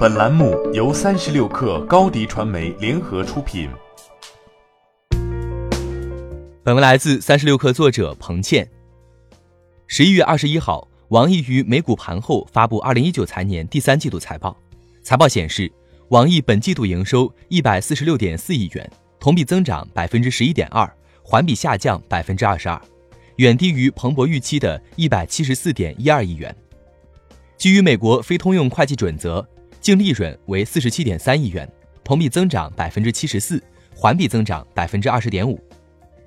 本栏目由三十六氪高低传媒联合出品。本文来自三十六氪作者彭倩。十一月二十一号，网易于美股盘后发布二零一九财年第三季度财报。财报显示，网易本季度营收一百四十六点四亿元，同比增长百分之十一点二，环比下降百分之二十二，远低于彭博预期的一百七十四点一二亿元。基于美国非通用会计准则，净利润为四十七点三亿元，同比增长百分之七十四，环比增长百分之二十点五。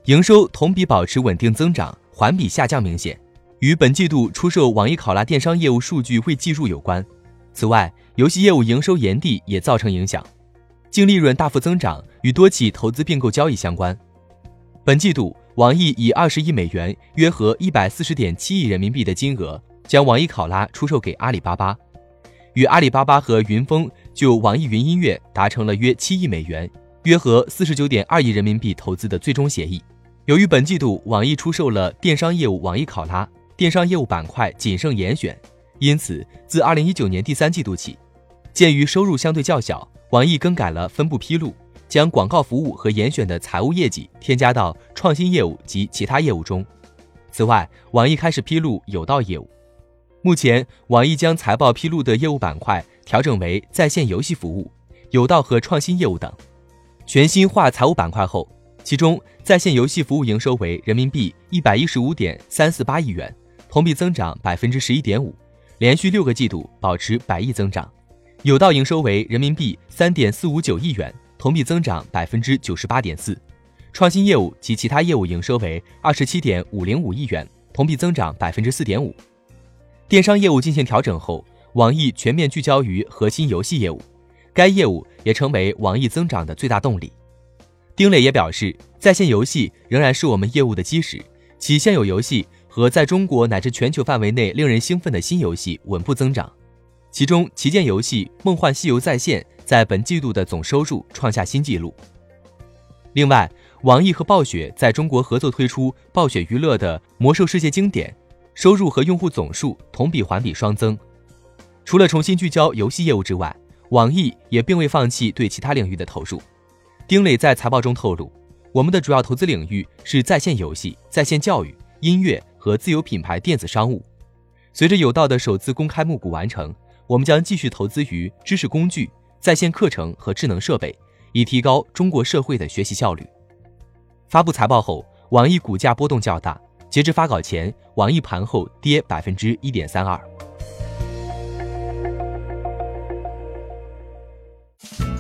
营收同比保持稳定增长，环比下降明显，与本季度出售网易考拉电商业务数据未计入有关。此外，游戏业务营收延递也造成影响，净利润大幅增长与多起投资并购交易相关。本季度，网易以二十亿美元（约合一百四十点七亿人民币）的金额。将网易考拉出售给阿里巴巴，与阿里巴巴和云峰就网易云音乐达成了约七亿美元（约合四十九点二亿人民币）投资的最终协议。由于本季度网易出售了电商业务网易考拉，电商业务板块仅剩严选，因此自二零一九年第三季度起，鉴于收入相对较小，网易更改了分布披露，将广告服务和严选的财务业绩添加到创新业务及其他业务中。此外，网易开始披露有道业务。目前，网易将财报披露的业务板块调整为在线游戏服务、有道和创新业务等。全新化财务板块后，其中在线游戏服务营收为人民币一百一十五点三四八亿元，同比增长百分之十一点五，连续六个季度保持百亿增长。有道营收为人民币三点四五九亿元，同比增长百分之九十八点四。创新业务及其他业务营收为二十七点五零五亿元，同比增长百分之四点五。电商业务进行调整后，网易全面聚焦于核心游戏业务，该业务也成为网易增长的最大动力。丁磊也表示，在线游戏仍然是我们业务的基石，其现有游戏和在中国乃至全球范围内令人兴奋的新游戏稳步增长，其中旗舰游戏《梦幻西游在线》在本季度的总收入创下新纪录。另外，网易和暴雪在中国合作推出暴雪娱乐的《魔兽世界经典》。收入和用户总数同比环比双增。除了重新聚焦游戏业务之外，网易也并未放弃对其他领域的投入。丁磊在财报中透露，我们的主要投资领域是在线游戏、在线教育、音乐和自有品牌电子商务。随着有道的首次公开募股完成，我们将继续投资于知识工具、在线课程和智能设备，以提高中国社会的学习效率。发布财报后，网易股价波动较大。截至发稿前，网易盘后跌百分之一点三二。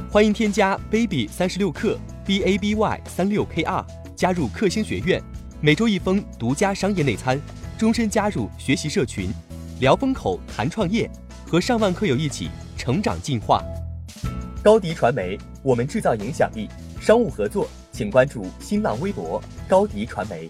欢迎添加 baby 三十六克 b a b y 三六 k r 加入克星学院，每周一封独家商业内参，终身加入学习社群，聊风口谈创业，和上万课友一起成长进化。高迪传媒，我们制造影响力。商务合作，请关注新浪微博高迪传媒。